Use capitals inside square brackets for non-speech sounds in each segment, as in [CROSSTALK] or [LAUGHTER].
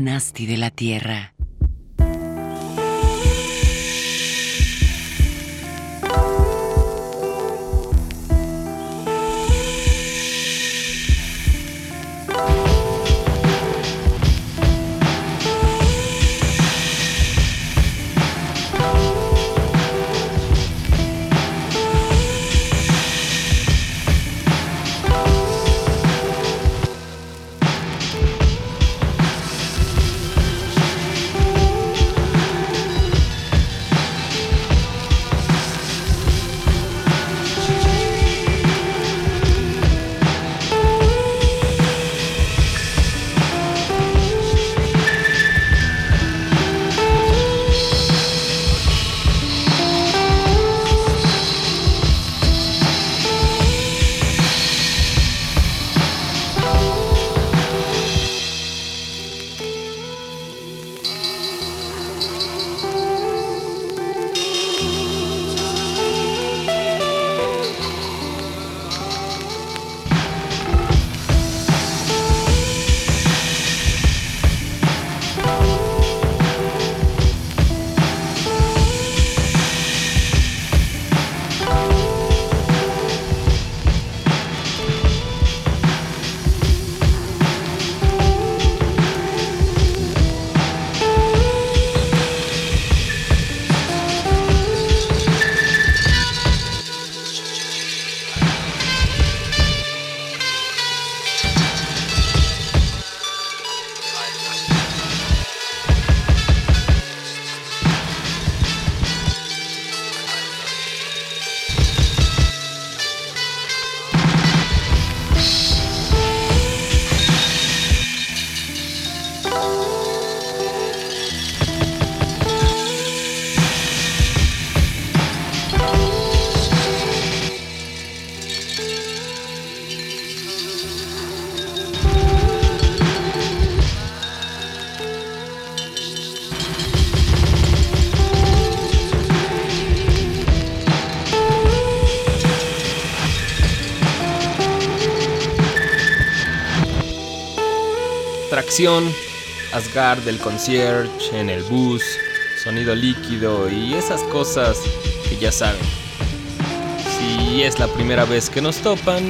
Nasty de la Tierra. Asgard del concierge, en el bus, sonido líquido y esas cosas que ya saben. Si es la primera vez que nos topan,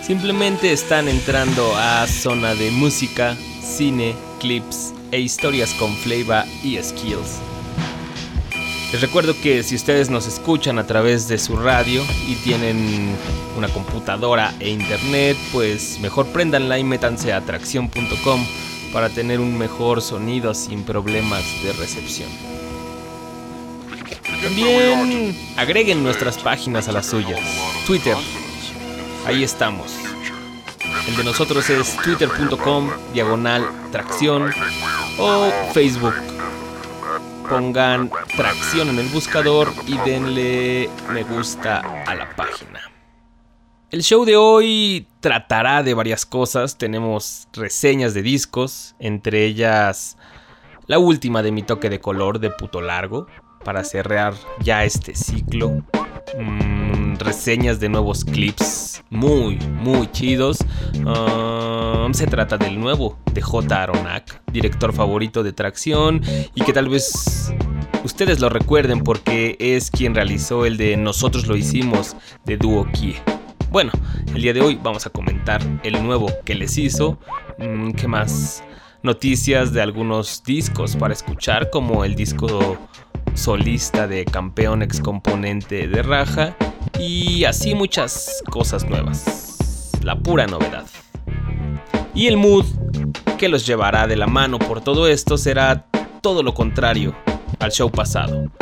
simplemente están entrando a zona de música, cine, clips e historias con flavor y skills. Les recuerdo que si ustedes nos escuchan a través de su radio y tienen una computadora e internet, pues mejor prendanla y métanse a atracción.com para tener un mejor sonido sin problemas de recepción. También agreguen nuestras páginas a las suyas. Twitter, ahí estamos. El de nosotros es twitter.com diagonal tracción o Facebook. Pongan tracción en el buscador y denle me gusta a la página. El show de hoy tratará de varias cosas. Tenemos reseñas de discos, entre ellas la última de mi toque de color de puto largo, para cerrar ya este ciclo. Mm, reseñas de nuevos clips muy, muy chidos. Um, se trata del nuevo de J. Aronak, director favorito de Tracción y que tal vez ustedes lo recuerden porque es quien realizó el de Nosotros lo hicimos de Duo Kie. Bueno, el día de hoy vamos a comentar el nuevo que les hizo. Mm, ¿Qué más? Noticias de algunos discos para escuchar, como el disco solista de campeón ex componente de Raja y así muchas cosas nuevas. La pura novedad. Y el mood que los llevará de la mano por todo esto será todo lo contrario al show pasado,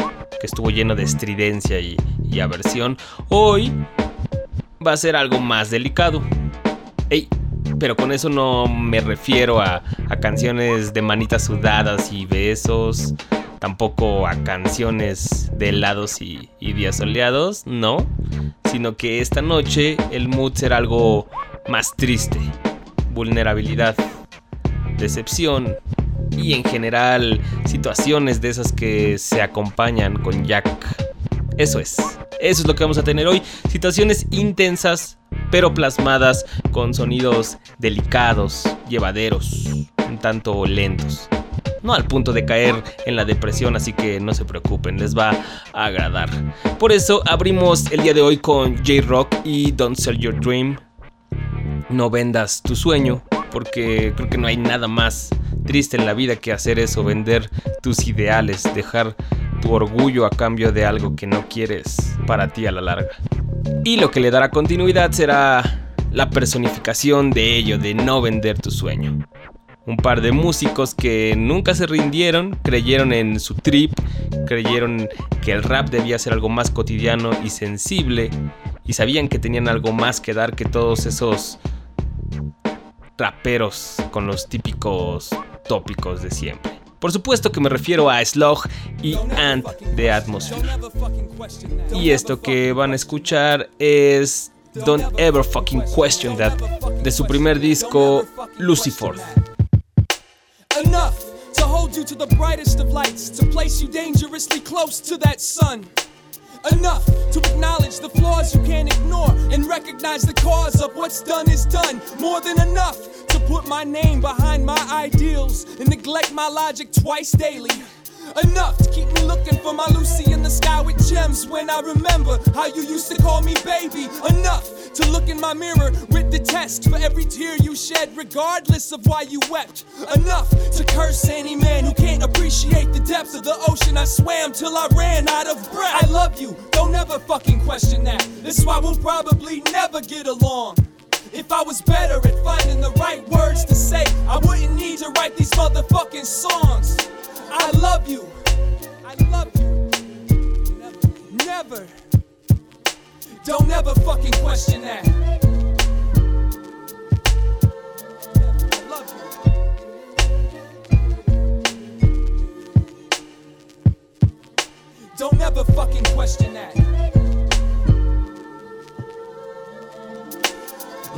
que estuvo lleno de estridencia y, y aversión. Hoy va a ser algo más delicado. Ey, pero con eso no me refiero a, canciones de manitas sudadas y besos, tampoco a canciones de helados y, y días soleados, no, sino que esta noche el mood será algo más triste, vulnerabilidad, decepción y en general situaciones de esas que se acompañan con Jack. Eso es. Eso es lo que vamos a tener hoy. Situaciones intensas, pero plasmadas con sonidos delicados, llevaderos, un tanto lentos. No al punto de caer en la depresión, así que no se preocupen, les va a agradar. Por eso abrimos el día de hoy con J-Rock y Don't Sell Your Dream. No vendas tu sueño, porque creo que no hay nada más triste en la vida que hacer eso, vender tus ideales, dejar tu orgullo a cambio de algo que no quieres para ti a la larga. Y lo que le dará continuidad será la personificación de ello, de no vender tu sueño. Un par de músicos que nunca se rindieron, creyeron en su trip, creyeron que el rap debía ser algo más cotidiano y sensible, y sabían que tenían algo más que dar que todos esos raperos con los típicos tópicos de siempre. Por supuesto que me refiero a Slug y Ant de Atmosphere. Y esto que van a escuchar es Don't Ever Fucking Question That de su primer disco Lucifer. Enough to hold you to the brightest of lights, to place you dangerously close to that sun. Enough to acknowledge the flaws you can't ignore and recognize the cause of what's done is done. More than enough to put my name behind my ideals and neglect my logic twice daily. Enough to keep me looking for my Lucy in the sky with gems when I remember how you used to call me baby. Enough to look in my mirror with the test for every tear you shed, regardless of why you wept. Enough to curse any man who can't appreciate the depths of the ocean I swam till I ran out of breath. I love you, don't ever fucking question that. That's why we'll probably never get along. If I was better at finding the right words to say, I wouldn't need to write these motherfucking songs. I love you. I love you. Never. Never. Don't ever fucking question that. Don't ever fucking question that.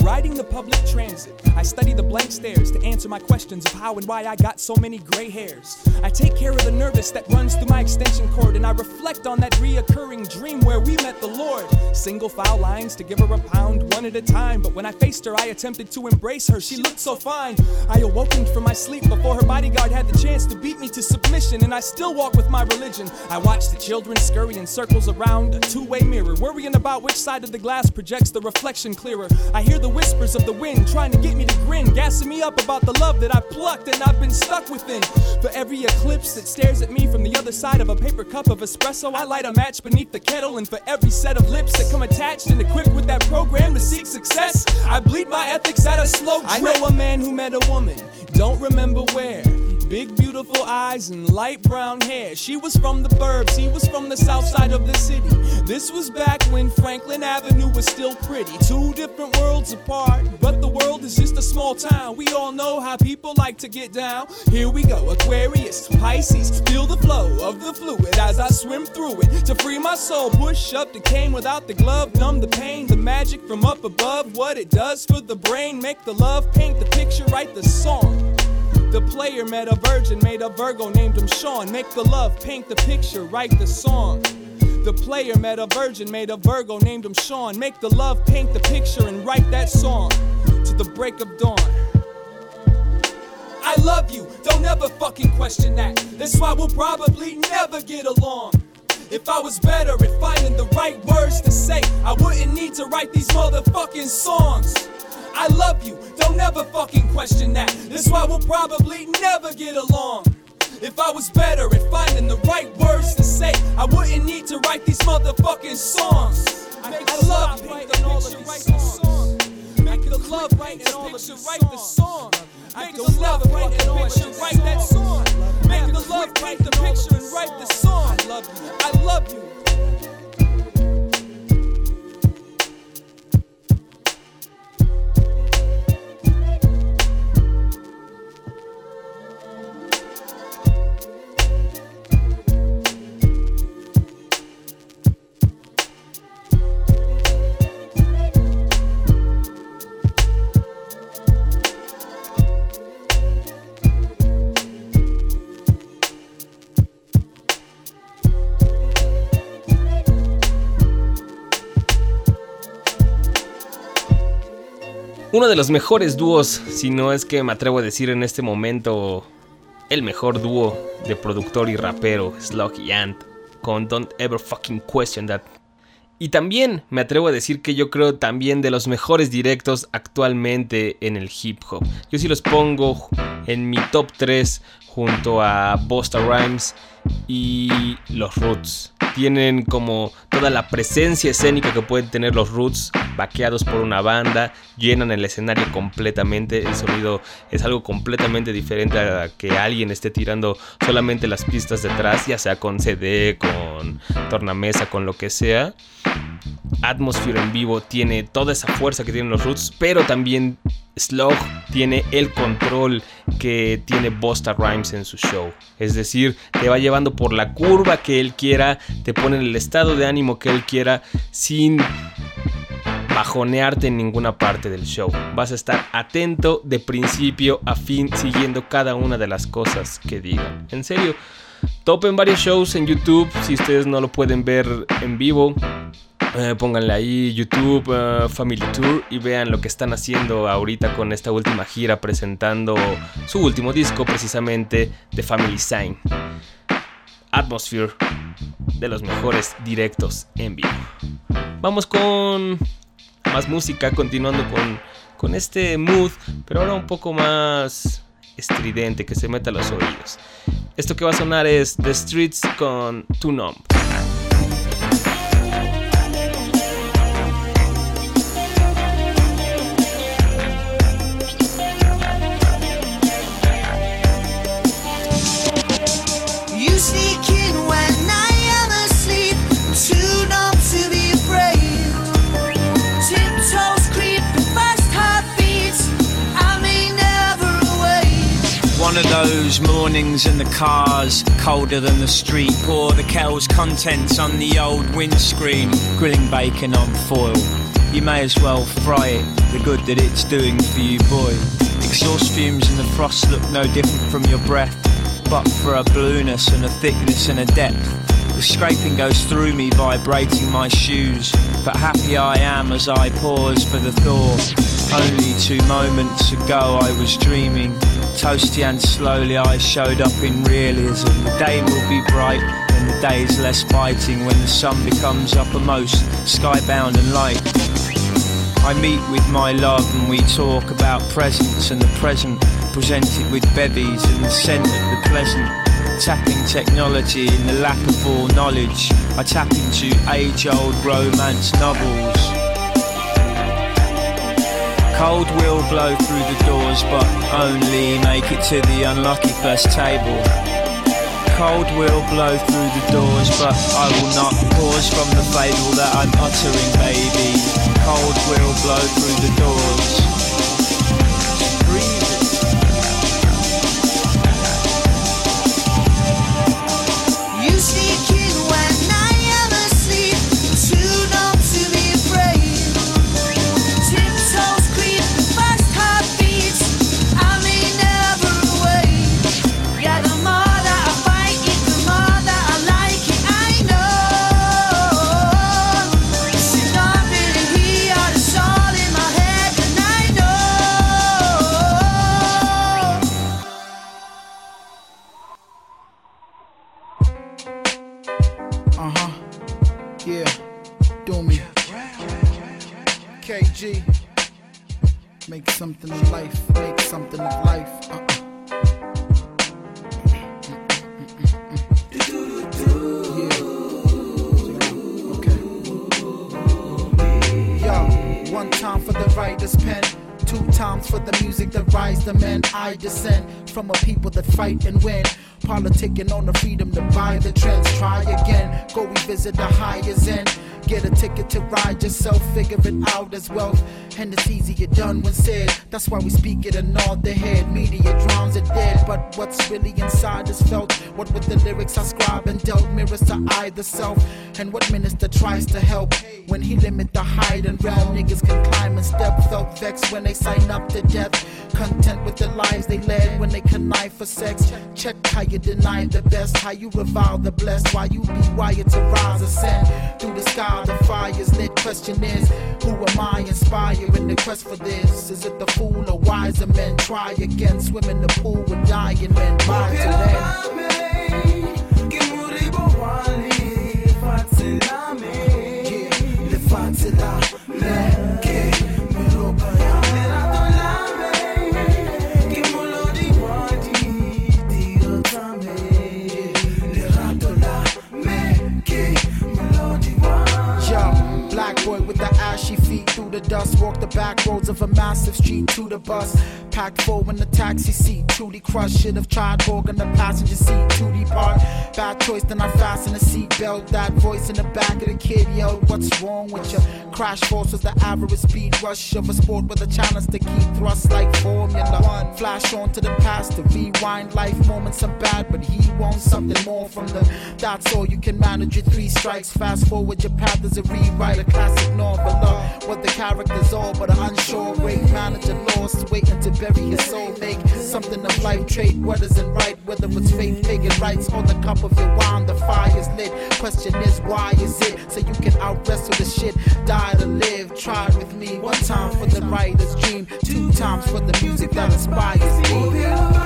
Riding the public transit, I study the blank stares to answer my questions of how and why I got so many gray hairs. I take care of the nervous that runs through my extension cord, and I reflect on that reoccurring dream where we met the Lord. Single file lines to give her a pound one at a time, but when I faced her, I attempted to embrace her. She looked so fine. I awoken from my sleep before her bodyguard had the chance to beat me to submission, and I still walk with my religion. I watch the children scurry in circles around a two way mirror, worrying about which side of the glass projects the reflection clearer. I hear the whispers of the wind trying to get me to grin, gassing me up about the love that I plucked and I've been stuck within. For every eclipse that stares at me from the other side of a paper cup of espresso, I light a match beneath the kettle, and for every set of lips that come attached and equipped with that program to seek success, I bleed my ethics at a slow drip. I know a man who met a woman, don't remember where. Big, beautiful eyes and light brown hair. She was from the burbs, he was from the south side of the city. This was back when Franklin Avenue was still pretty. Two different worlds apart, but the world is just a small town. We all know how people like to get down. Here we go, Aquarius, Pisces. Feel the flow of the fluid as I swim through it. To free my soul, push up the cane without the glove. Numb the pain, the magic from up above. What it does for the brain, make the love, paint the picture, write the song. The player met a virgin, made a Virgo, named him Sean. Make the love, paint the picture, write the song. The player met a virgin, made a Virgo, named him Sean. Make the love, paint the picture, and write that song to the break of dawn. I love you, don't ever fucking question that. That's why we'll probably never get along. If I was better at finding the right words to say, I wouldn't need to write these motherfucking songs. I love you, don't ever fucking question that. That's why we'll probably never get along. If I was better at finding the right words to say, I wouldn't need to write these motherfucking songs. I, I love writing all of these songs. Make the love write and all write the song. Make the love write the picture, write that song. Make the love write the picture and write the song. I love you. I love you. Uno de los mejores dúos, si no es que me atrevo a decir en este momento, el mejor dúo de productor y rapero, Slug y Ant, con Don't Ever Fucking Question That. Y también me atrevo a decir que yo creo también de los mejores directos actualmente en el hip hop. Yo sí los pongo en mi top 3 junto a Busta Rhymes y los Roots. Tienen como toda la presencia escénica que pueden tener los Roots, vaqueados por una banda, llenan el escenario completamente. El sonido es algo completamente diferente a que alguien esté tirando solamente las pistas detrás, ya sea con CD, con tornamesa, con lo que sea. Atmosphere en vivo tiene toda esa fuerza que tienen los Roots, pero también Slug tiene el control que tiene Busta Rhymes en su show. Es decir, te va llevando por la curva que él quiera, te pone en el estado de ánimo que él quiera, sin bajonearte en ninguna parte del show. Vas a estar atento de principio a fin, siguiendo cada una de las cosas que digan. En serio, topen varios shows en YouTube si ustedes no lo pueden ver en vivo. Eh, pónganle ahí YouTube eh, Family Tour y vean lo que están haciendo ahorita con esta última gira presentando su último disco precisamente The Family Sign. Atmosphere de los mejores directos en vivo. Vamos con más música, continuando con, con este mood, pero ahora un poco más estridente que se meta a los oídos. Esto que va a sonar es The Streets con Too Numb. One of those mornings in the cars, colder than the street. Pour the kettle's contents on the old windscreen, grilling bacon on foil. You may as well fry it, the good that it's doing for you, boy. Exhaust fumes and the frost look no different from your breath, but for a blueness and a thickness and a depth. The scraping goes through me, vibrating my shoes. But happy I am as I pause for the thaw. Only two moments ago I was dreaming Toasty and slowly I showed up in realism. The day will be bright and the day is less biting when the sun becomes uppermost, skybound and light. I meet with my love and we talk about presents and the present, presented with bevies and the scent of the pleasant. Tapping technology in the lap of all knowledge, I tap into age old romance novels. Cold will blow through the doors, but only make it to the unlucky first table. Cold will blow through the doors, but I will not pause from the fable that I'm uttering, baby. Cold will blow through the doors. Yeah, do me. KG. Make something of life, make something of life. Uh -uh. Yeah. Okay. Yo, one time for the writer's pen two times for the music that rise the men I descend from a people that fight and win Politicking on the freedom to buy the trends. Try again, go revisit the highest end. Get a ticket to ride yourself, figure it out as wealth and it's easier done when said. That's why we speak it and nod the head. Media drowns it dead. But what's really inside is felt. What with the lyrics I scribe and dealt mirrors to the self. And what minister tries to help when he limit the height and realm. Niggas can climb and step. Felt vexed when they sign up to death. Content with the lives they led when they connive for sex. Check how you deny the best. How you revile the blessed. Why you be wired to rise ascend through the sky the fire's lit. Question is, who am I inspiring the quest for this? Is it the fool or wiser men? Try again, swim in the pool with dying men. Bye to them. Through the dust. Walk the back roads of a massive street to the bus. Packed full in the taxi seat. Truly crushed. Should have tried hogging the passenger seat to depart. Bad choice, then I fasten the seatbelt. That voice in the back of the kid yelled, What's wrong with you? Crash force was the average speed rush of a sport with a challenge to keep thrust like Formula One. Flash on to the past to rewind life moments. are bad, but he wants something more from the. That's all you can manage your three strikes. Fast forward your path as a rewrite a classic novel. What the characters all, but an unsure great manager lost, waiting to bury his soul. Make something of life, trade what isn't right, whether it's faith, pagan rights, on the cup of your wine. The fire's lit. Question is, why is it so you can out wrestle the shit? Die to live. Try it with me. One time for the writer's dream, two times for the music that inspires me. Yeah,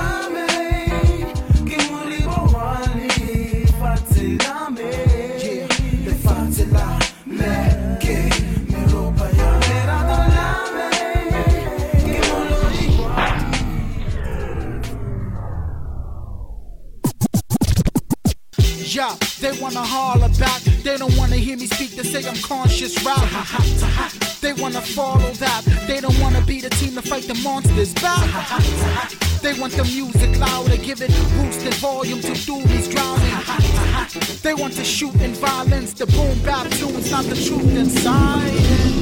Yeah, they wanna holler back. They don't wanna hear me speak. They say I'm conscious rap. They wanna follow that. They don't wanna be the team to fight the monsters back. They want the music louder, give it boost and volume to do these drowning. They want to shoot in violence, the boom bap tunes, not the truth inside.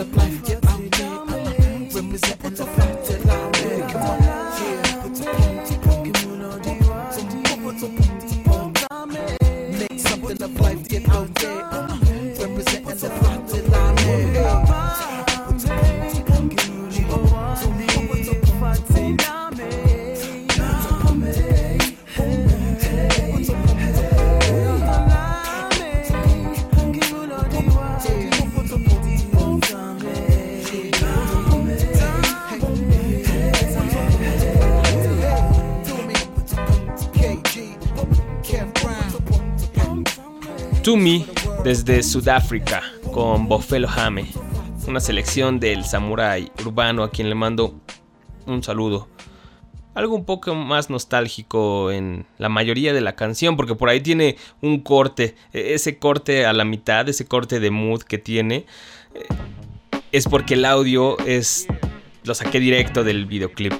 the plan, I'm representing the plan, To desde Sudáfrica con Bofelo Hame, una selección del samurái urbano a quien le mando un saludo. Algo un poco más nostálgico en la mayoría de la canción, porque por ahí tiene un corte, e- ese corte a la mitad, ese corte de mood que tiene, eh, es porque el audio es lo saqué directo del videoclip.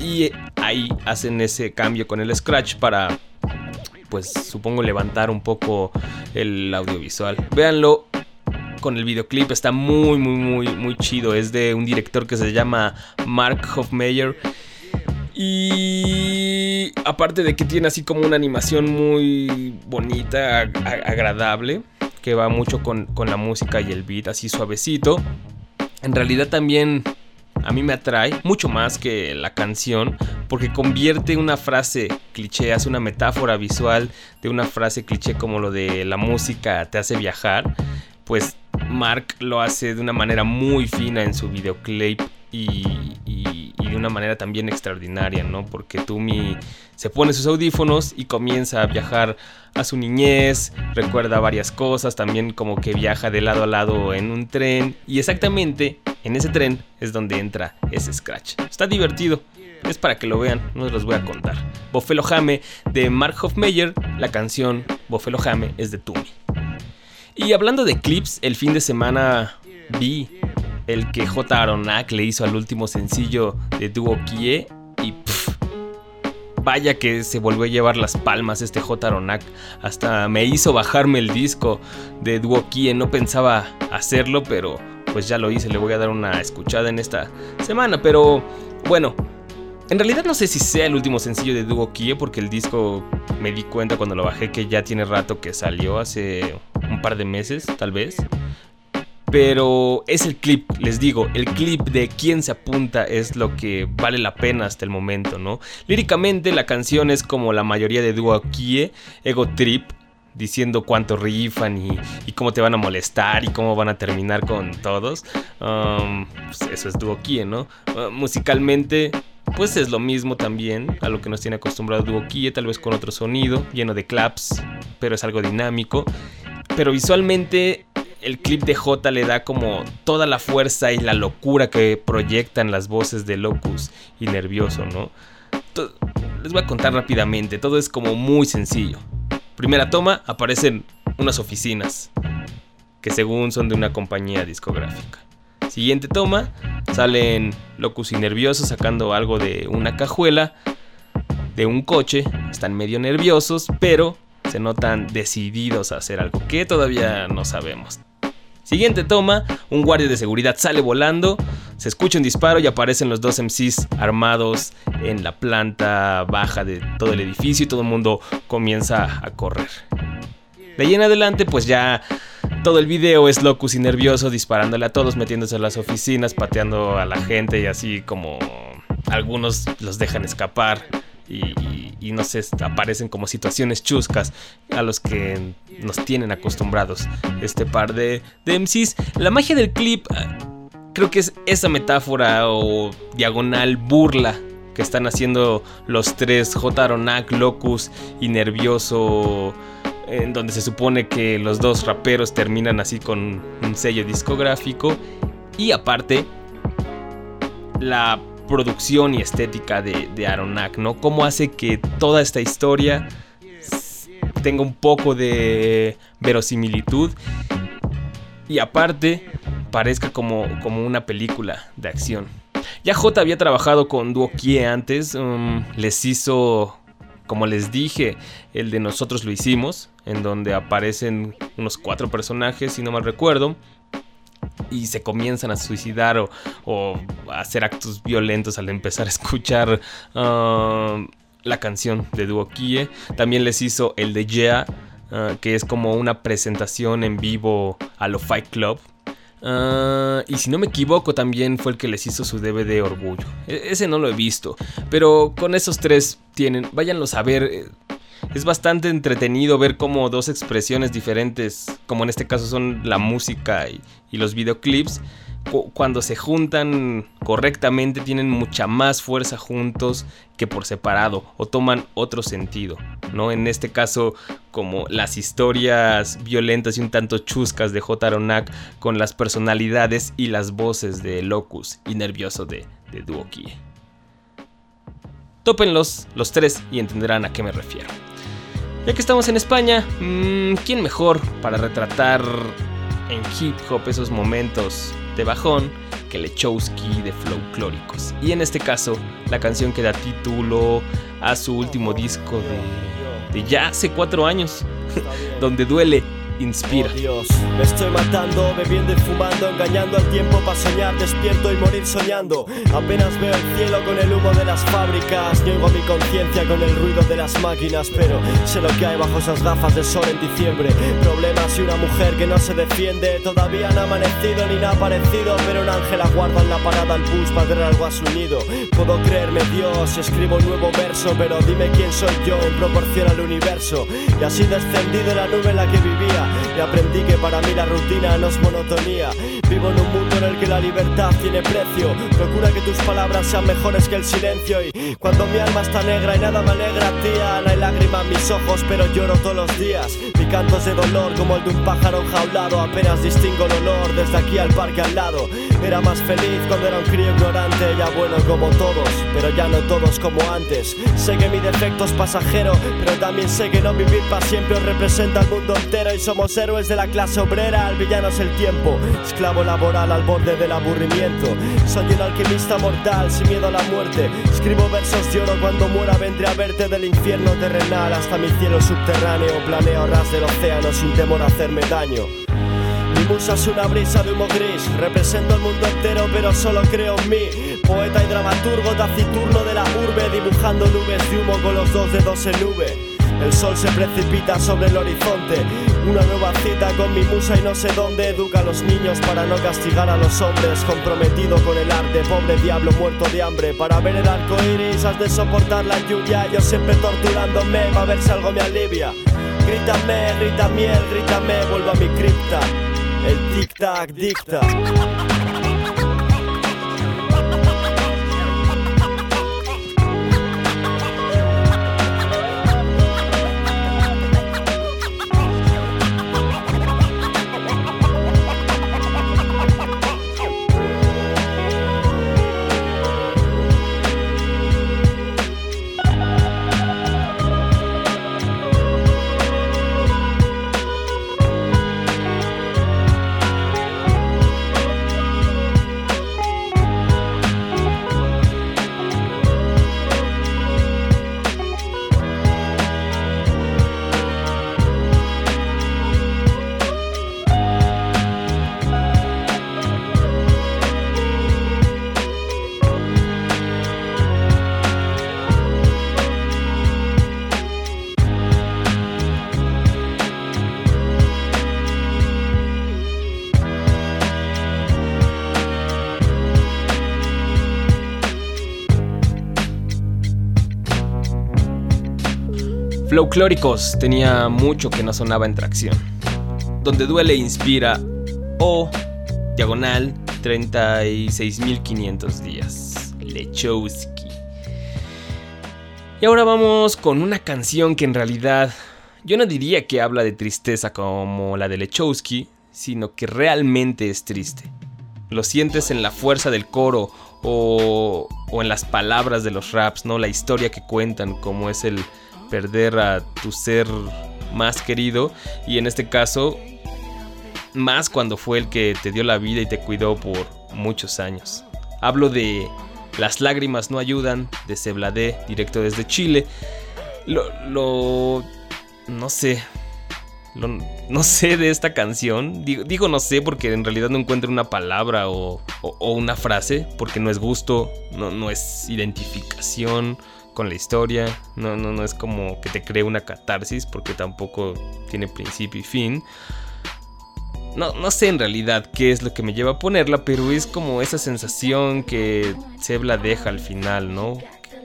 Y ahí hacen ese cambio con el scratch para pues supongo levantar un poco el audiovisual. Véanlo con el videoclip, está muy muy muy muy chido. Es de un director que se llama Mark Hofmeyer. Y aparte de que tiene así como una animación muy bonita, ag- ag- agradable, que va mucho con, con la música y el beat así suavecito. En realidad también a mí me atrae mucho más que la canción porque convierte una frase cliché, hace una metáfora visual de una frase cliché como lo de la música te hace viajar. Pues Mark lo hace de una manera muy fina en su videoclip y, y- de una manera también extraordinaria, ¿no? Porque Tumi se pone sus audífonos y comienza a viajar a su niñez, recuerda varias cosas, también como que viaja de lado a lado en un tren y exactamente en ese tren es donde entra ese scratch. Está divertido, es para que lo vean, no los voy a contar. Bofelo Jame de Mark Hofmeyer, la canción Bofelo Jame es de Tumi. Y hablando de clips, el fin de semana vi el que J. Aronak le hizo al último sencillo de Duo Kie y pff, vaya que se volvió a llevar las palmas este J. Aronak. Hasta me hizo bajarme el disco de Duo Kie, no pensaba hacerlo, pero pues ya lo hice, le voy a dar una escuchada en esta semana, pero bueno. En realidad no sé si sea el último sencillo de Duo Kie porque el disco me di cuenta cuando lo bajé que ya tiene rato que salió, hace un par de meses tal vez. Pero es el clip, les digo, el clip de quién se apunta es lo que vale la pena hasta el momento, ¿no? Líricamente la canción es como la mayoría de Duo Kie, Ego Trip, diciendo cuánto rifan y, cómo te van a molestar y cómo van a terminar con todos. Um, pues eso es Duo Kie, ¿no? Uh, musicalmente pues es lo mismo también a lo que nos tiene acostumbrado Duo Kie, tal vez con otro sonido, lleno de claps, pero es algo dinámico. Pero visualmente el clip de J le da como toda la fuerza y la locura que proyectan las voces de Locus y Nervioso, ¿no? les voy a contar rápidamente, todo es como muy sencillo. Primera toma, aparecen unas oficinas, que según son de una compañía discográfica. Siguiente toma, salen Locus y Nervioso sacando algo de una cajuela, de un coche, están medio nerviosos, pero se notan decididos a hacer algo que todavía no sabemos. Siguiente toma, un guardia de seguridad sale volando, se escucha un disparo y aparecen los dos MCs armados en la planta baja de todo el edificio y todo el mundo comienza a correr. De ahí en adelante pues ya todo el video es locus y nervioso disparándole a todos, metiéndose en las oficinas, pateando a la gente y así como algunos los dejan escapar y, no sé, aparecen como situaciones chuscas a los que nos tienen acostumbrados este par de, de MCs. La magia del clip ah, creo que es esa metáfora o diagonal burla que están haciendo los tres, J. Aronak, Locus y Nervioso, en donde se supone que los dos raperos terminan así con un sello discográfico. Y aparte, la producción y estética de, de Aronak, ¿no? Cómo hace que toda esta historia tenga un poco de verosimilitud y aparte parezca como, como una película de acción. Ya J había trabajado con Duo Kie antes, um, les hizo, como les dije, el de Nosotros lo hicimos, en donde aparecen unos cuatro personajes, si no mal recuerdo y se comienzan a suicidar o, a hacer actos violentos al empezar a escuchar uh, la canción de Duo Kie. También les hizo el de Yeah, uh, que es como una presentación en vivo a lo Fight Club. Uh, y si no me equivoco, también fue el que les hizo su DVD Orgullo. E-, ese no lo he visto. Pero con esos tres tienen, váyanlos a ver. Es bastante entretenido ver cómo dos expresiones diferentes, como en este caso son la música y, los videoclips, cuando se juntan correctamente tienen mucha más fuerza juntos que por separado o toman otro sentido, ¿no? En este caso como las historias violentas y un tanto chuscas de J. Aronak con las personalidades y las voces de Locus y Nervioso de, de Duokie. Tópenlos los tres y entenderán a qué me refiero. Ya que estamos en España, mm, ¿quién mejor para retratar en hip hop esos momentos de bajón que Lechowski de Folclóricos? Y en este caso, la canción que da título a su último disco de, de ya hace cuatro años, [LAUGHS] donde duele inspira. Oh, Dios, me estoy matando, bebiendo y fumando, engañando al tiempo para soñar, despierto y morir soñando. Apenas veo el cielo con el humo de las fábricas, oigo mi conciencia con el ruido de las máquinas, pero sé lo que hay bajo esas gafas de sol en diciembre. Problemas y una mujer que no se defiende, todavía no ha amanecido ni nada parecido, pero un ángel aguarda en la parada al bus para traer algo a su nido. Puedo creerme Dios, escribo un nuevo verso, pero dime quién soy yo proporción al universo. Y así descendido la nube en la que vivía y aprendí que para mí la rutina no es monotonía. Vivo en un mundo en el que la libertad tiene precio. Procura que tus palabras sean mejores que el silencio. Y cuando mi alma está negra y nada me alegra, tía, no hay lágrimas en mis ojos, pero lloro todos los días. Mi canto es de dolor como el de un pájaro enjaulado. Apenas distingo el olor desde aquí al parque al lado. Era más feliz cuando era un crío ignorante, ya bueno como todos, pero ya no todos como antes. Sé que mi defecto es pasajero, pero también sé que no vivir para siempre os representa el mundo entero y somos héroes de la clase obrera, el villano es el tiempo, esclavo laboral al borde del aburrimiento. Soy un alquimista mortal, sin miedo a la muerte. Escribo versos de oro cuando muera, vendré a verte del infierno terrenal hasta mi cielo subterráneo. Planeo ras del océano sin temor a hacerme daño. Mi musa es una brisa de humo gris, represento el mundo entero pero solo creo en mí. Poeta y dramaturgo taciturno de la urbe, dibujando nubes de humo con los dos dedos en nube. El sol se precipita sobre el horizonte. Una nueva cita con mi musa y no sé dónde. Educa a los niños para no castigar a los hombres. Comprometido con el arte, pobre diablo muerto de hambre. Para ver el arco iris has de soportar la lluvia. Yo siempre torturándome para ver si algo me alivia. Grítame, grita miel, grítame, vuelvo a mi cripta. El tic-tac dicta. Folclóricos tenía mucho que no sonaba en tracción. Donde duele inspira o diagonal 36.500 días. Lechowski. Y ahora vamos con una canción que en realidad yo no diría que habla de tristeza como la de Lechowski, sino que realmente es triste. Lo sientes en la fuerza del coro o, o en las palabras de los raps, ¿no? La historia que cuentan, como es el, perder a tu ser más querido y en este caso más cuando fue el que te dio la vida y te cuidó por muchos años. Hablo de Las lágrimas no ayudan de Cebladé, directo desde Chile. Lo, lo no sé, no sé de esta canción. Digo, no sé porque en realidad no encuentro una palabra o, una frase, porque no es gusto, no es identificación con la historia. No, no, no es como que te cree una catarsis porque tampoco tiene principio y fin. No, no sé en realidad qué es lo que me lleva a ponerla, pero es como esa sensación que Sebla deja al final, ¿no?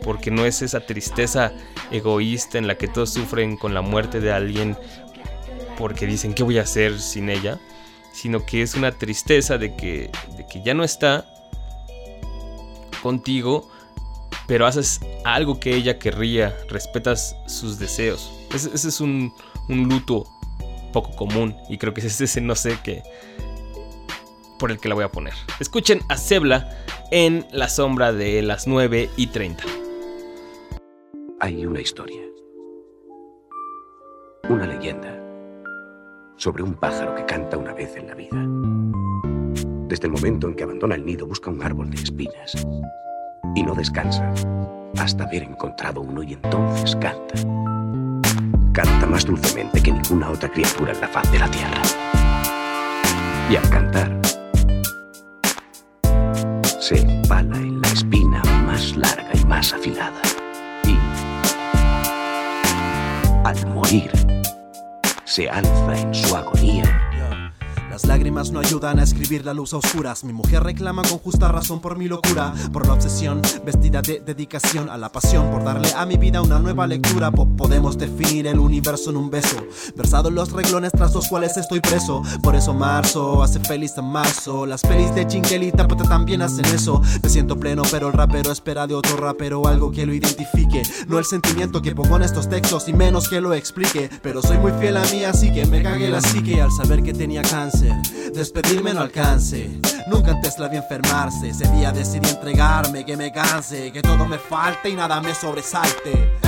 Porque no es esa tristeza egoísta en la que todos sufren con la muerte de alguien porque dicen qué voy a hacer sin ella, sino que es una tristeza de que, de que ya no está contigo pero haces algo que ella querría, respetas sus deseos. Ese, es un, luto poco común y creo que es ese no sé qué por el que la voy a poner. Escuchen a Zebla en La sombra de las 9 y 30. Hay una historia, una leyenda sobre un pájaro que canta una vez en la vida. Desde el momento en que abandona el nido busca un árbol de espinas y no descansa hasta haber encontrado uno y entonces canta. Canta más dulcemente que ninguna otra criatura en la faz de la tierra. Y al cantar, se empala en la espina más larga y más afilada. Y al morir, se alza en su agonía las lágrimas no ayudan a escribir la luz a oscuras. Mi mujer reclama con justa razón por mi locura, por la obsesión, vestida de dedicación a la pasión, por darle a mi vida una nueva lectura. podemos definir el universo en un beso, versado en los reglones tras los cuales estoy preso. Por eso marzo hace feliz a marzo. Las pelis de Chinguelita pues también hacen eso. Me siento pleno, pero el rapero espera de otro rapero algo que lo identifique. No el sentimiento que pongo en estos textos y menos que lo explique. Pero soy muy fiel a mí, así que me cagué la psique al saber que tenía cáncer. Despedirme no alcance. Nunca antes la vi enfermarse. Ese día decidí entregarme, que me canse, que todo me falte y nada me sobresalte.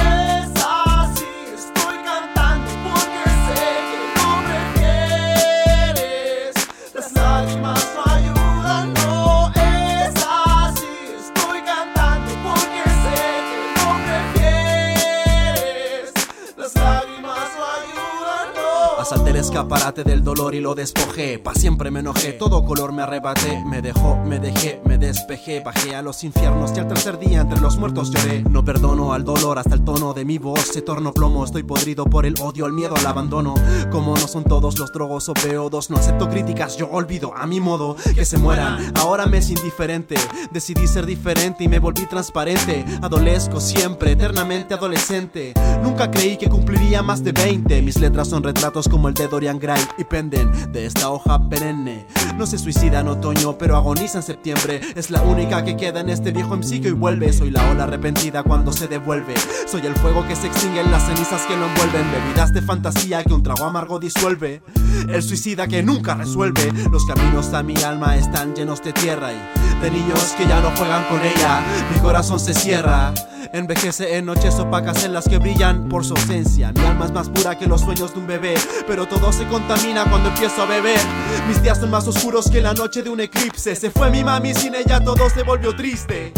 Escaparate del dolor y lo despojé. Pa' siempre me enojé, todo color me arrebaté. Me dejó, me dejé, me despejé. Bajé a los infiernos y al tercer día entre los muertos lloré. No perdono al dolor hasta el tono de mi voz se tornó plomo. Estoy podrido por el odio, el miedo al abandono. Como no son todos los drogos o peodos, no acepto críticas, yo olvido a mi modo que se mueran. Ahora me es indiferente, decidí ser diferente y me volví transparente. Adolesco siempre, eternamente adolescente. Nunca creí que cumpliría más de 20. Mis letras son retratos como el de Dorian Gray y penden de esta hoja perenne. No se suicida en otoño, pero agoniza en septiembre. Es la única que queda en este viejo MC y vuelve. Soy la ola arrepentida cuando se devuelve. Soy el fuego que se extingue en las cenizas que lo envuelven. Bebidas de fantasía que un trago amargo disuelve. El suicida que nunca resuelve. Los caminos a mi alma están llenos de tierra y de niños que ya no juegan con ella. Mi corazón se cierra. Envejece en noches opacas en las que brillan por su ausencia. Mi alma es más pura que los sueños de un bebé, pero todo se contamina cuando empiezo a beber. Mis días son más oscuros que la noche de un eclipse. Se fue mi mami, sin ella todo se volvió triste.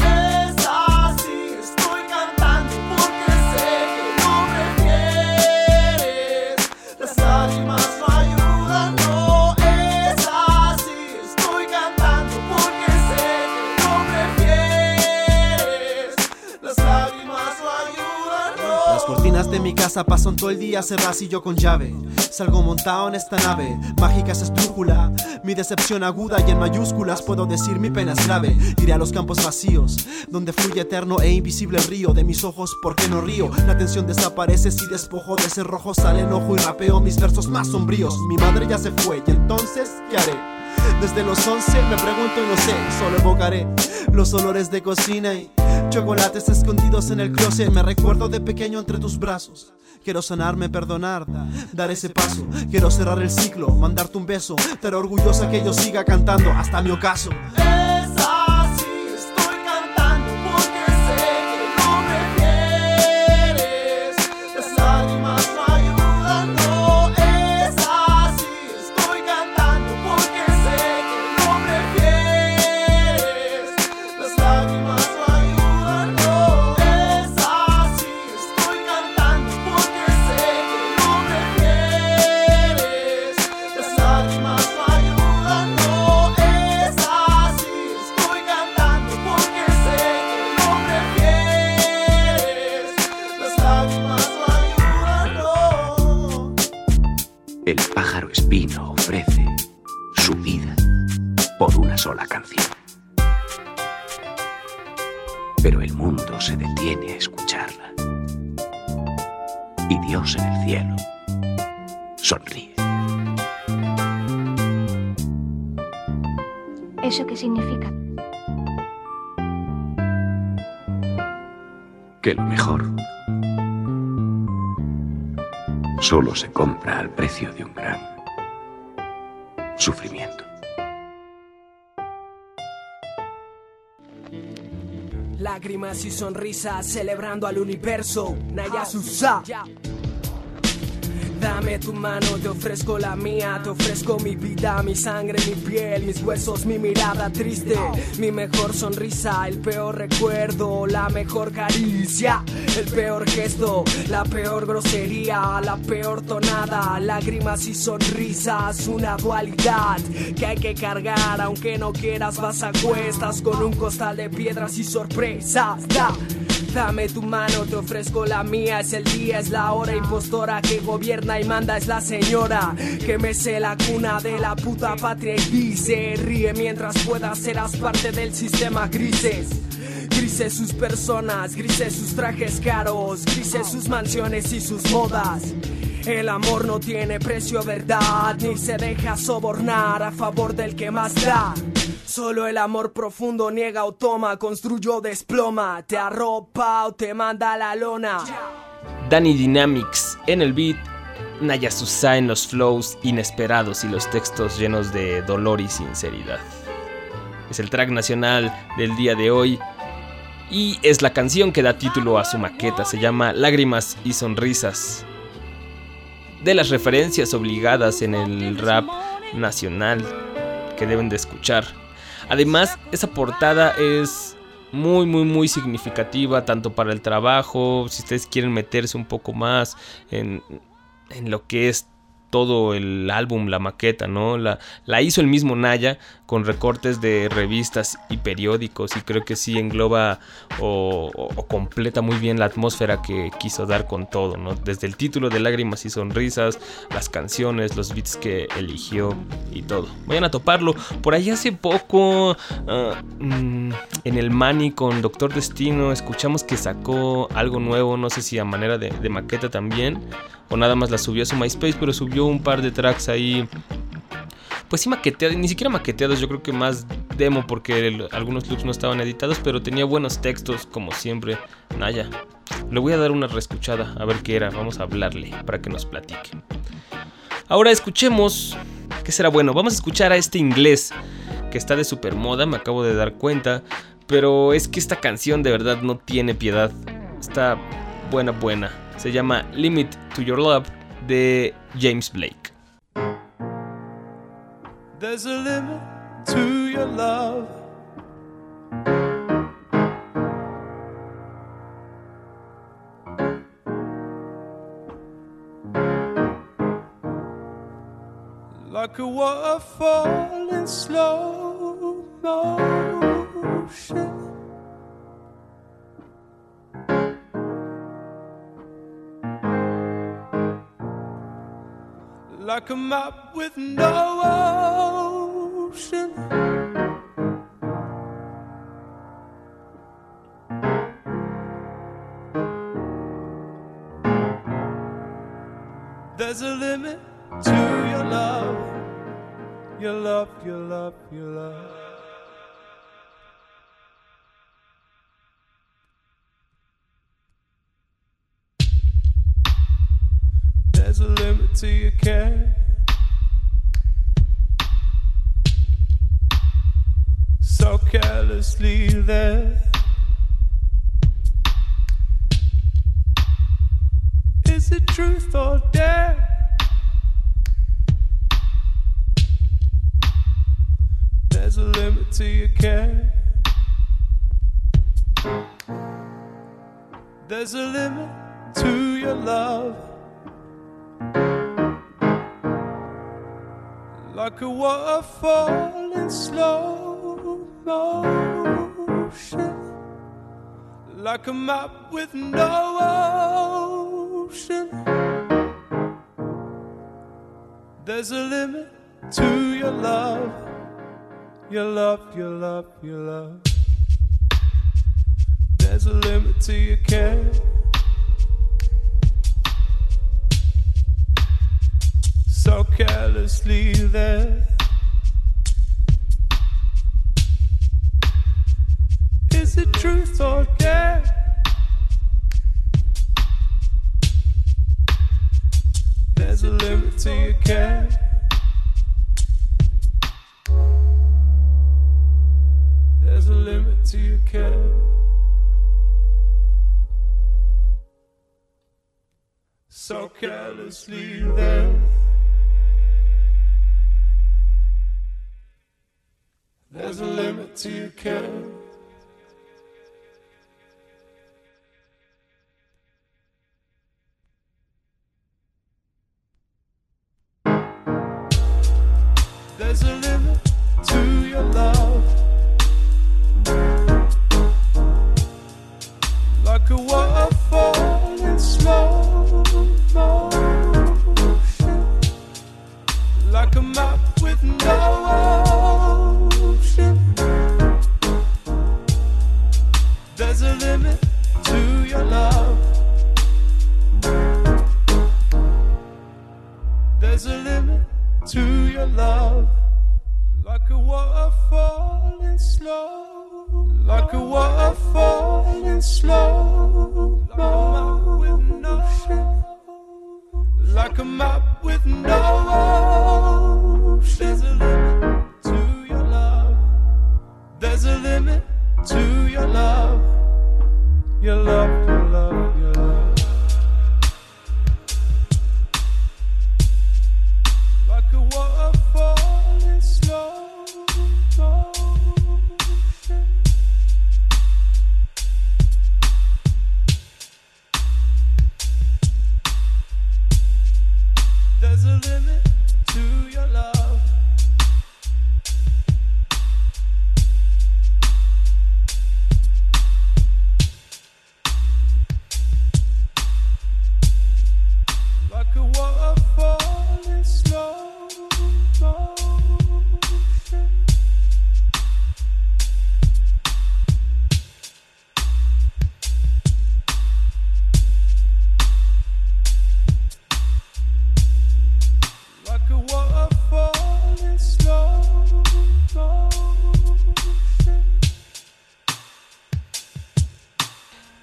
De mi casa pasan todo el día cerradas y yo con llave. Salgo montado en esta nave, mágica es esdrújula. Mi decepción aguda y en mayúsculas puedo decir mi pena es grave. Iré a los campos vacíos, donde fluye eterno e invisible el río de mis ojos. ¿Por qué no río? La tensión desaparece si despojo de ese rojo sale enojo y rapeo mis versos más sombríos. Mi madre ya se fue y entonces, ¿qué haré? Desde los 11 me pregunto y no sé, solo evocaré los olores de cocina y chocolates escondidos en el closet. Me recuerdo de pequeño entre tus brazos. Quiero sanarme, perdonar, dar ese paso. Quiero cerrar el ciclo, mandarte un beso. Estar orgullosa que yo siga cantando hasta mi ocaso. El pájaro espino ofrece su vida por una sola canción. Pero el mundo se detiene a escucharla. Y Dios en el cielo sonríe. ¿Eso qué significa? Que lo mejor solo se compra al precio de un gran sufrimiento. Lágrimas y sonrisas celebrando al universo. Naya Susa. Dame tu mano, te ofrezco la mía, te ofrezco mi vida, mi sangre, mi piel, mis huesos, mi mirada triste, mi mejor sonrisa, el peor recuerdo, la mejor caricia, el peor gesto, la peor grosería, la peor tonada, lágrimas y sonrisas, una dualidad que hay que cargar, aunque no quieras vas a cuestas con un costal de piedras y sorpresas. Dame tu mano, te ofrezco la mía. Es el día, es la hora impostora que gobierna y manda. Es la señora que mece la cuna de la puta patria y dice: Ríe mientras puedas, serás parte del sistema grises. Grises sus personas, grises sus trajes caros, grises sus mansiones y sus modas. El amor no tiene precio, verdad, ni se deja sobornar a favor del que más da. Solo el amor profundo niega o toma, construye o desploma, te arropa o te manda a la lona. Danny Dynamics en el beat, Naya Susa en los flows inesperados y los textos llenos de dolor y sinceridad. Es el track nacional del día de hoy y es la canción que da título a su maqueta, se llama Lágrimas y Sonrisas. De las referencias obligadas en el rap nacional que deben de escuchar. Además, esa portada es muy, muy, muy significativa, tanto para el trabajo, si ustedes quieren meterse un poco más en, en lo que es todo el álbum, la maqueta, ¿no? La, la hizo el mismo Naya con recortes de revistas y periódicos y creo que sí engloba o, completa muy bien la atmósfera que quiso dar con todo, ¿no? Desde el título de Lágrimas y Sonrisas, las canciones, los beats que eligió y todo. Vayan a toparlo. Por ahí hace poco ah, mm, en el Mani con Doctor Destino escuchamos que sacó algo nuevo, no sé si a manera de, de maqueta también o nada más la subió a su MySpace, pero subió un par de tracks ahí pues sí maqueteados, ni siquiera maqueteados, yo creo que más demo porque algunos loops no estaban editados, pero tenía buenos textos como siempre. Naya, le voy a dar una reescuchada a ver qué era, vamos a hablarle para que nos platique. Ahora escuchemos, ¿qué será bueno? Vamos a escuchar a este inglés que está de super moda, me acabo de dar cuenta, pero es que esta canción de verdad no tiene piedad. Está buena, buena. Se llama Limit to Your Love de James Blake. There's a limit to your love. Like a waterfall in slow motion. Like a map with no ocean. There's a limit to your love, your love, your love, your love. To your care. So carelessly there. Is it truth or dare? There's a limit to your care. There's a limit to your love. Like a waterfall in slow motion, like a map with no ocean. There's a limit to your love, your love, your love, your love. There's a limit to your care. So carelessly there. Is it truth or dare? There's a limit to your care. There's a limit to your care. So carelessly there. To your care.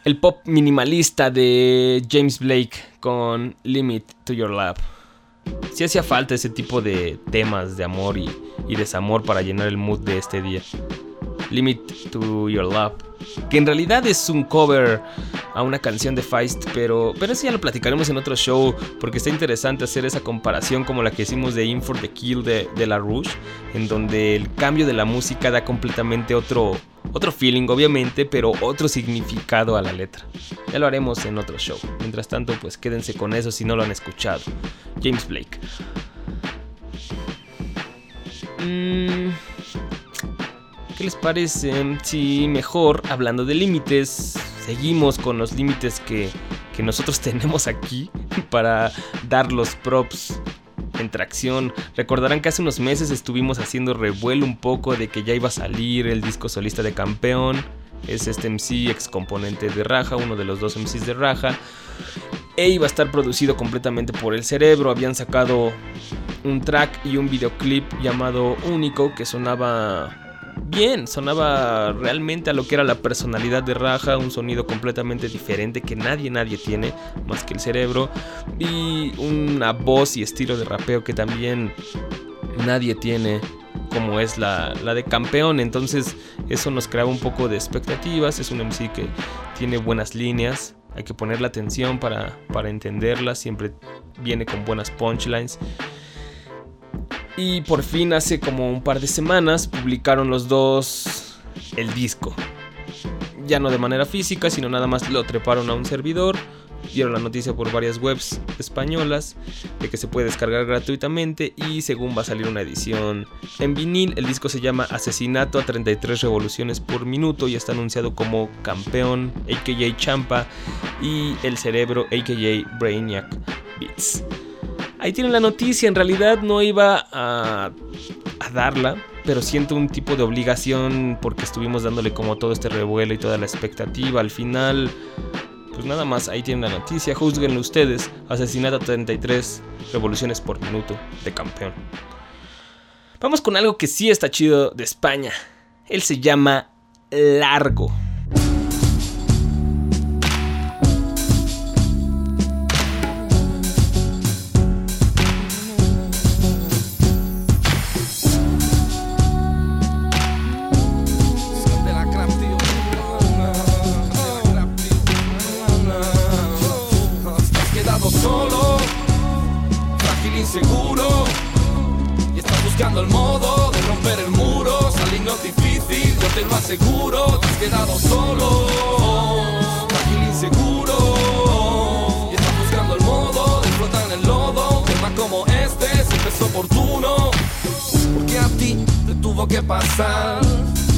El pop minimalista de James Blake con Limit to Your Love. Si hacía falta ese tipo de temas de amor y, desamor para llenar el mood de este día. Limit to Your Love que en realidad es un cover a una canción de Feist, pero, pero eso ya lo platicaremos en otro show, porque está interesante hacer esa comparación como la que hicimos de In for the Kill de, de La Rouge, en donde el cambio de la música da completamente otro, otro feeling, obviamente, pero otro significado a la letra. Ya lo haremos en otro show. Mientras tanto, pues quédense con eso si no lo han escuchado. James Blake. Mmm... ¿Qué les parece si mejor, hablando de límites, seguimos con los límites que, que nosotros [LAUGHS] tenemos aquí para dar los props en tracción. Recordarán que hace unos meses estuvimos haciendo revuelo un poco de que ya iba a salir el disco solista de campeón. Es este MC ex componente de Raja, uno de los dos MCs de Raja. E iba a estar producido completamente por el cerebro. Habían sacado un track y un videoclip llamado Único que sonaba bien, sonaba realmente a lo que era la personalidad de Raja, un sonido completamente diferente que nadie, nadie tiene más que el cerebro, y una voz y estilo de rapeo que también nadie tiene como es la, la, de campeón. Entonces eso nos creaba un poco de expectativas. Es un MC que tiene buenas líneas. Hay que ponerle atención para, para entenderla. Siempre viene con buenas punchlines. Y por fin hace como un par de semanas publicaron los dos el disco. Ya no de manera física, sino nada más lo treparon a un servidor. Dieron la noticia por varias webs españolas de que se puede descargar gratuitamente y según va a salir una edición en vinil, el disco se llama Asesinato a 33 revoluciones por minuto y está anunciado como Campeón, AKJ Champa y El Cerebro, AKJ Brainiac Beats. Ahí tienen la noticia, en realidad no iba a, darla, pero siento un tipo de obligación porque estuvimos dándole como todo este revuelo y toda la expectativa. Al final, pues nada más, ahí tienen la noticia, juzguenlo ustedes. Asesinato 33 revoluciones por minuto de campeón. Vamos con algo que sí está chido de España. Él se llama Largo. Seguro, te has quedado solo, frágil inseguro. Y estás buscando el modo de flotar en el lodo. Tema como este siempre es oportuno. Porque a ti te tuvo que pasar.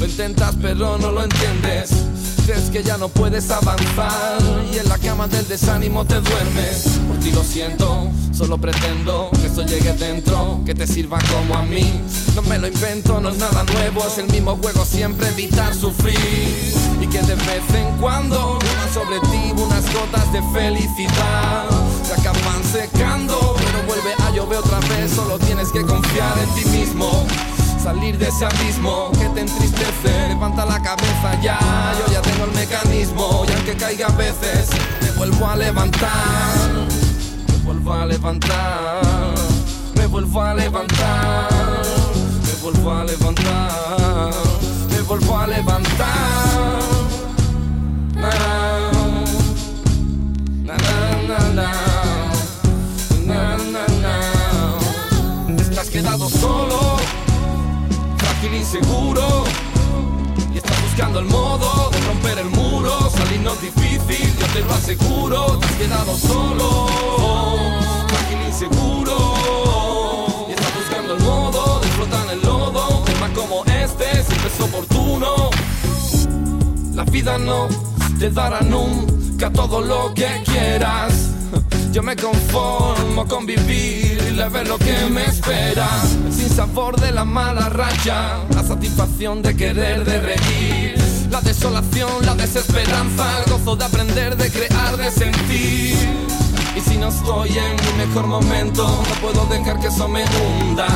Lo intentas pero no lo entiendes crees que ya no puedes avanzar y en la cama del desánimo te duermes. Por ti lo siento, solo pretendo que esto llegue dentro, que te sirva como a mí. No me lo invento, no es nada nuevo, es el mismo juego siempre evitar sufrir y que de vez en cuando sobre ti unas gotas de felicidad se acaban secando, pero vuelve a llover otra vez, solo tienes que confiar en ti mismo salir de ese abismo que te entristece. Levanta la cabeza ya, yo ya tengo el mecanismo. Y aunque caiga a veces, me vuelvo a levantar. Me vuelvo a levantar. Me vuelvo a levantar. Me vuelvo a levantar. Me vuelvo a levantar. Na, na, na, na, na, na, na. Quedado solo inseguro y estás buscando el modo de romper el muro. Salir no es difícil, yo te lo aseguro. Te has quedado solo, frágil inseguro y estás buscando el modo de flotar en el lodo. Temas como este siempre es oportuno. La vida no te dará nunca todo lo que quieras. Yo me conformo con vivir y ver lo que me espera. sin sabor de la mala racha, la satisfacción de querer, de reír. La desolación, la desesperanza, el gozo de aprender, de crear, de sentir. Y si no estoy en mi mejor momento, no puedo dejar que eso me hunda.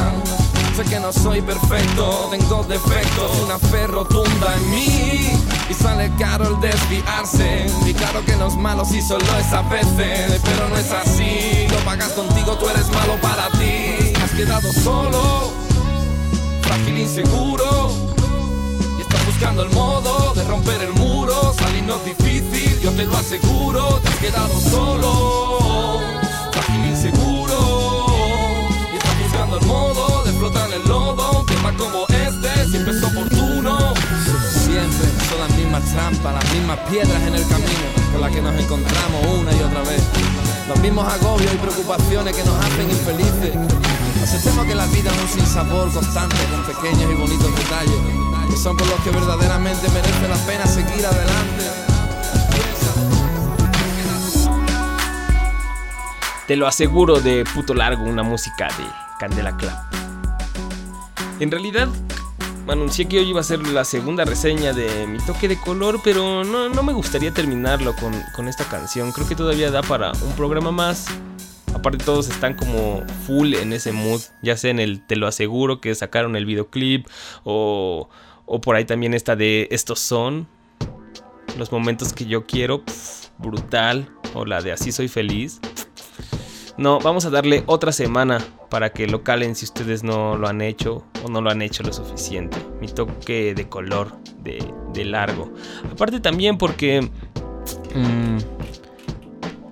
Sé que no soy perfecto, tengo defectos, una fe rotunda en mí. Y sale caro el desviarse. Y claro que no es malo si solo es a veces, pero no es así. Lo pagas contigo, tú eres malo para ti. Has quedado solo, frágil, inseguro. Y estás buscando el modo de romper el muro. Salir no es difícil, yo te lo aseguro. Te has quedado solo, frágil, inseguro. Y estás buscando el modo el lodo. Tema como este siempre es oportuno. Siempre son las mismas trampas, las mismas piedras en el camino con las que nos encontramos una y otra vez. Los mismos agobios y preocupaciones que nos hacen infelices. Aceptemos que la vida es un sinsabor constante con pequeños y bonitos detalles que son por los que verdaderamente merece la pena seguir adelante. Te lo aseguro de puto largo, una música de Candela Club. En realidad, anuncié que hoy iba a ser la segunda reseña de mi toque de color, pero no, no me gustaría terminarlo con, con esta canción. Creo que todavía da para un programa más. Aparte todos están como full en ese mood, ya sea en el Te lo aseguro que sacaron el videoclip o, o por ahí también esta de Estos son los momentos que yo quiero, brutal, o la de Así soy feliz. No, vamos a darle otra semana para que lo calen si ustedes no lo han hecho o no lo han hecho lo suficiente. Mi toque de color, de, de largo. Aparte también porque... mm,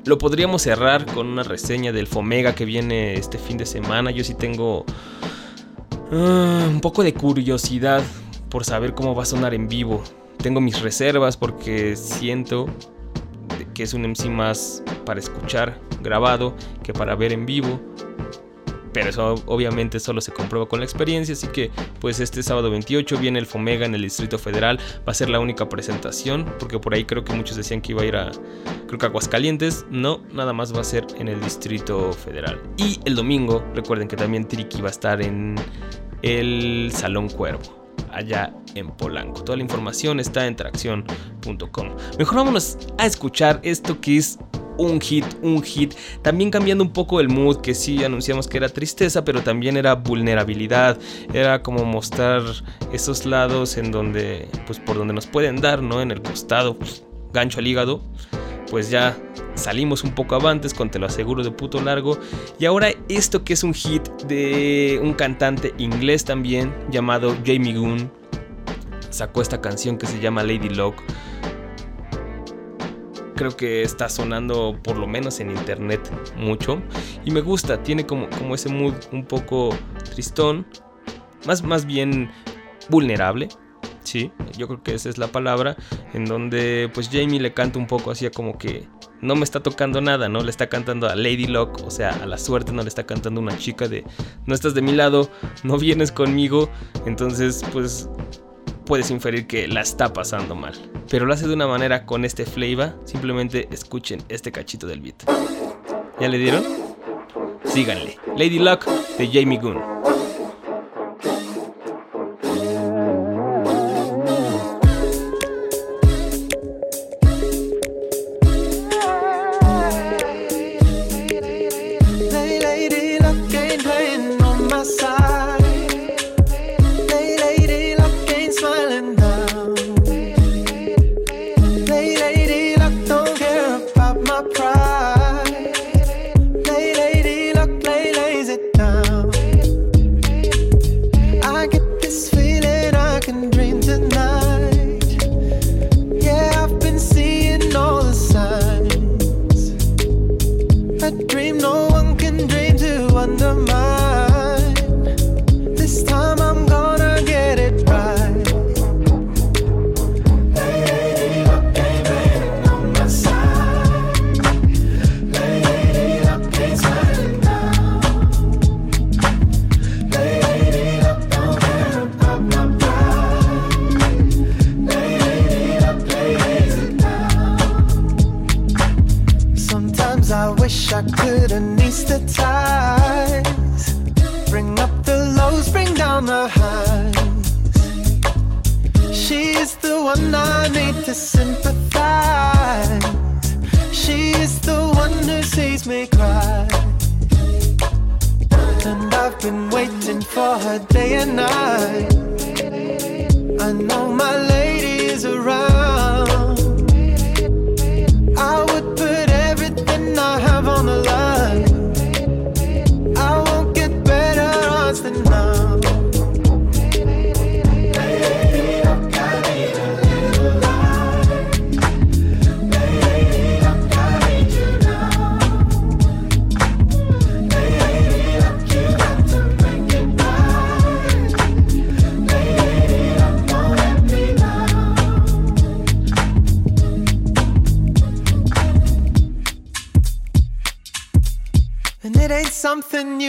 lo podríamos cerrar con una reseña del Fomega que viene este fin de semana. Yo sí tengo ah, un poco de curiosidad por saber cómo va a sonar en vivo. Tengo mis reservas porque siento que es un MC más para escuchar grabado que para ver en vivo. Pero eso obviamente solo se comprueba con la experiencia, así que pues este sábado 28 viene el Fomega en el Distrito Federal, va a ser la única presentación, porque por ahí creo que muchos decían que iba a ir a, creo que a Aguascalientes, no, nada más va a ser en el Distrito Federal. Y el domingo, recuerden que también Triki va a estar en el Salón Cuervo allá en Polanco. Toda la información está en tracción.com. Mejor vámonos a escuchar esto que es un hit, un hit. También cambiando un poco el mood, que sí anunciamos que era tristeza, pero también era vulnerabilidad. Era como mostrar esos lados en donde, pues por donde nos pueden dar, ¿no? En el costado, pues, gancho al hígado. Pues ya salimos un poco avantes con Te lo aseguro de puto largo. Y ahora esto que es un hit de un cantante inglés también llamado Jamie Goon. Sacó esta canción que se llama Lady Luck. Creo que está sonando por lo menos en internet mucho. Y me gusta, tiene como, como ese mood un poco tristón. Más, más bien vulnerable. Sí, yo creo que esa es la palabra. En donde pues Jamie le canta un poco así como que no me está tocando nada, ¿no? Le está cantando a Lady Luck, o sea, a la suerte no le está cantando una chica de no estás de mi lado, no vienes conmigo. Entonces, pues puedes inferir que la está pasando mal. Pero lo hace de una manera con este flavor. Simplemente escuchen este cachito del beat. ¿Ya le dieron? Síganle. Lady Luck de Jamie Goon.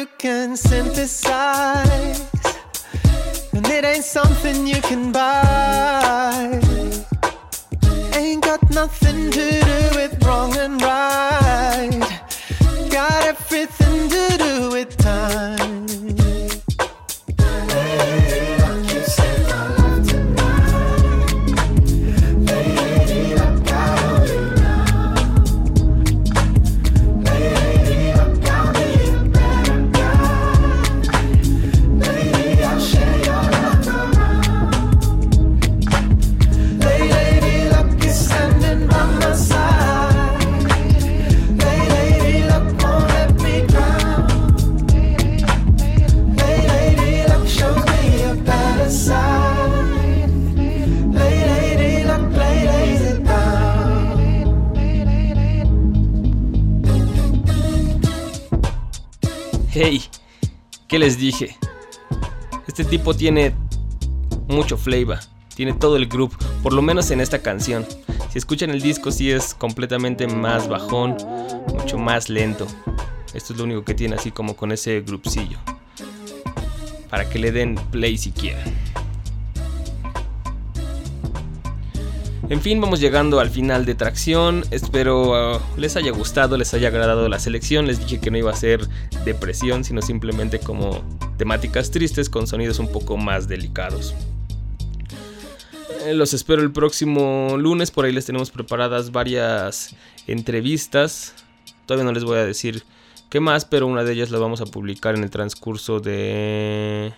You can synthesize, and it ain't something you can buy. Les dije? Este tipo tiene mucho flavor, tiene todo el groove, por lo menos en esta canción. Si escuchan el disco sí es completamente más bajón, mucho más lento. Esto es lo único que tiene así como con ese groupcillo. Para que le den play si quieren. En fin, vamos llegando al final de Tracción. Espero uh, les haya gustado, les haya agradado la selección. Les dije que no iba a ser depresión, sino simplemente como temáticas tristes con sonidos un poco más delicados. Eh, Los espero el próximo lunes. Por ahí les tenemos preparadas varias entrevistas. Todavía no les voy a decir qué más, pero una de ellas la vamos a publicar en el transcurso de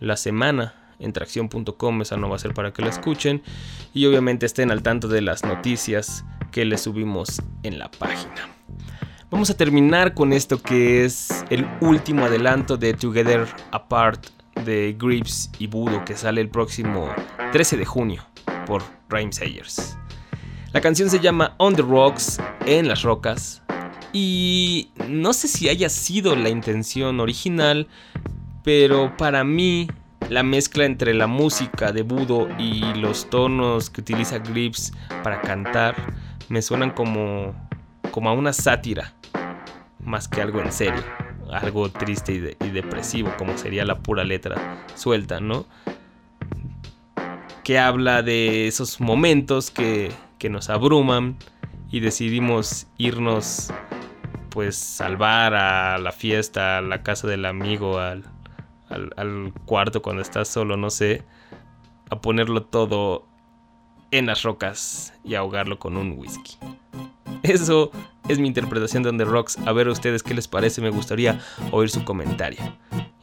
la semana en tracción.com, esa no va a ser para que la escuchen y obviamente estén al tanto de las noticias que les subimos en la página. Vamos a terminar con esto que es el último adelanto de Together Apart de Grips y Budo que sale el próximo 13 de junio por Rhyme Sayers. La canción se llama On the Rocks, en las rocas, y no sé si haya sido la intención original, pero para mí la mezcla entre la música de Budo y los tonos que utiliza Grips para cantar me suenan como, como a una sátira, más que algo en serio, algo triste y, de- y depresivo, como sería la pura letra suelta, ¿no? Que habla de esos momentos que, que nos abruman y decidimos irnos, pues, salvar a la fiesta, a la casa del amigo, al, al, cuarto cuando estás solo, no sé, a ponerlo todo en las rocas y ahogarlo con un whisky. Eso es mi interpretación de On The Rocks. A ver a ustedes qué les parece, me gustaría oír su comentario.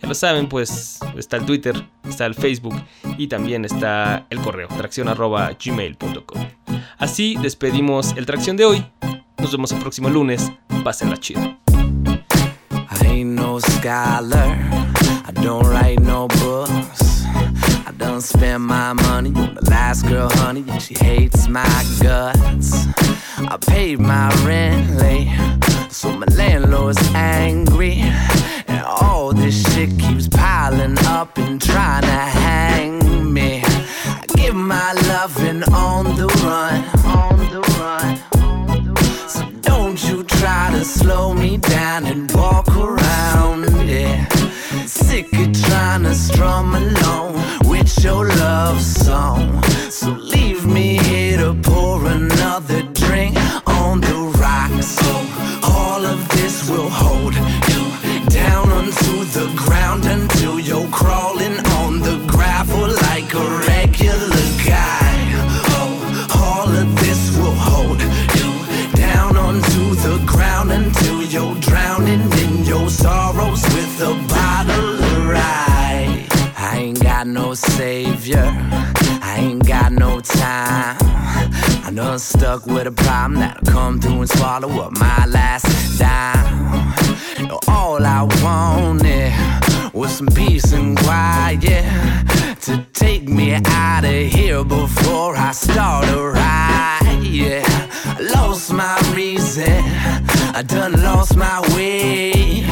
Ya lo saben, pues está el Twitter, está el Facebook y también está el correo, tracción.gmail.com. Así despedimos el tracción de hoy. Nos vemos el próximo lunes. Pásenla chido. Ain't no scholar. I don't write no books. I don't spend my money on the last girl, honey. and She hates my guts. I paid my rent late, so my landlord's angry. And all this shit keeps piling up and trying to hang me. I give my loving on the run, strum along with your love song. So no savior, I ain't got no time. I know I'm stuck with a problem that'll come through and swallow up my last dime. Know, all I wanted was some peace and quiet to take me out of here before I start a riot. Yeah, I lost my reason, I done lost my way.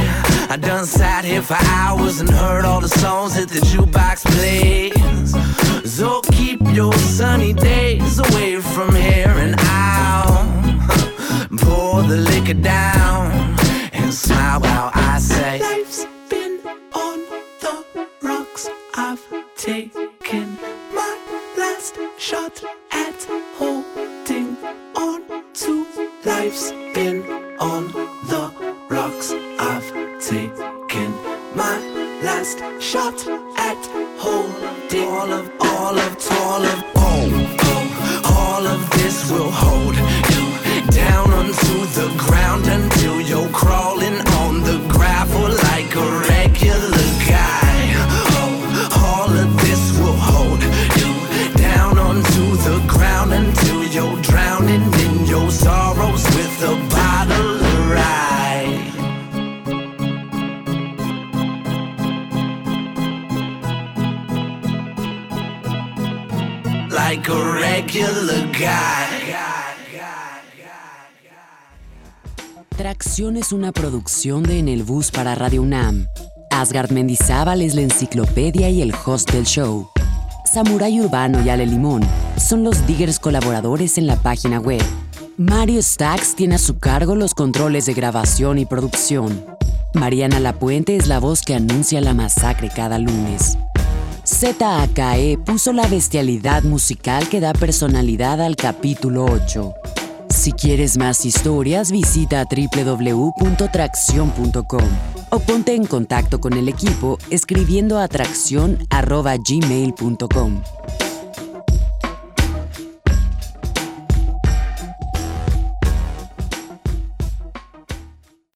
I done sat here for hours and heard all the songs that the jukebox plays. So keep your sunny days away from here and I'll de En el Bus para Radio UNAM. Asgard Mendizábal es la enciclopedia y el host del show. Samurai Urbano y Ale Limón son los diggers colaboradores en la página web. Mario Stacks tiene a su cargo los controles de grabación y producción. Mariana Lapuente es la voz que anuncia la masacre cada lunes. ZAKE puso la bestialidad musical que da personalidad al capítulo 8. Si quieres más historias, visita www.tracción.com o ponte en contacto con el equipo escribiendo a tracción.gmail.com.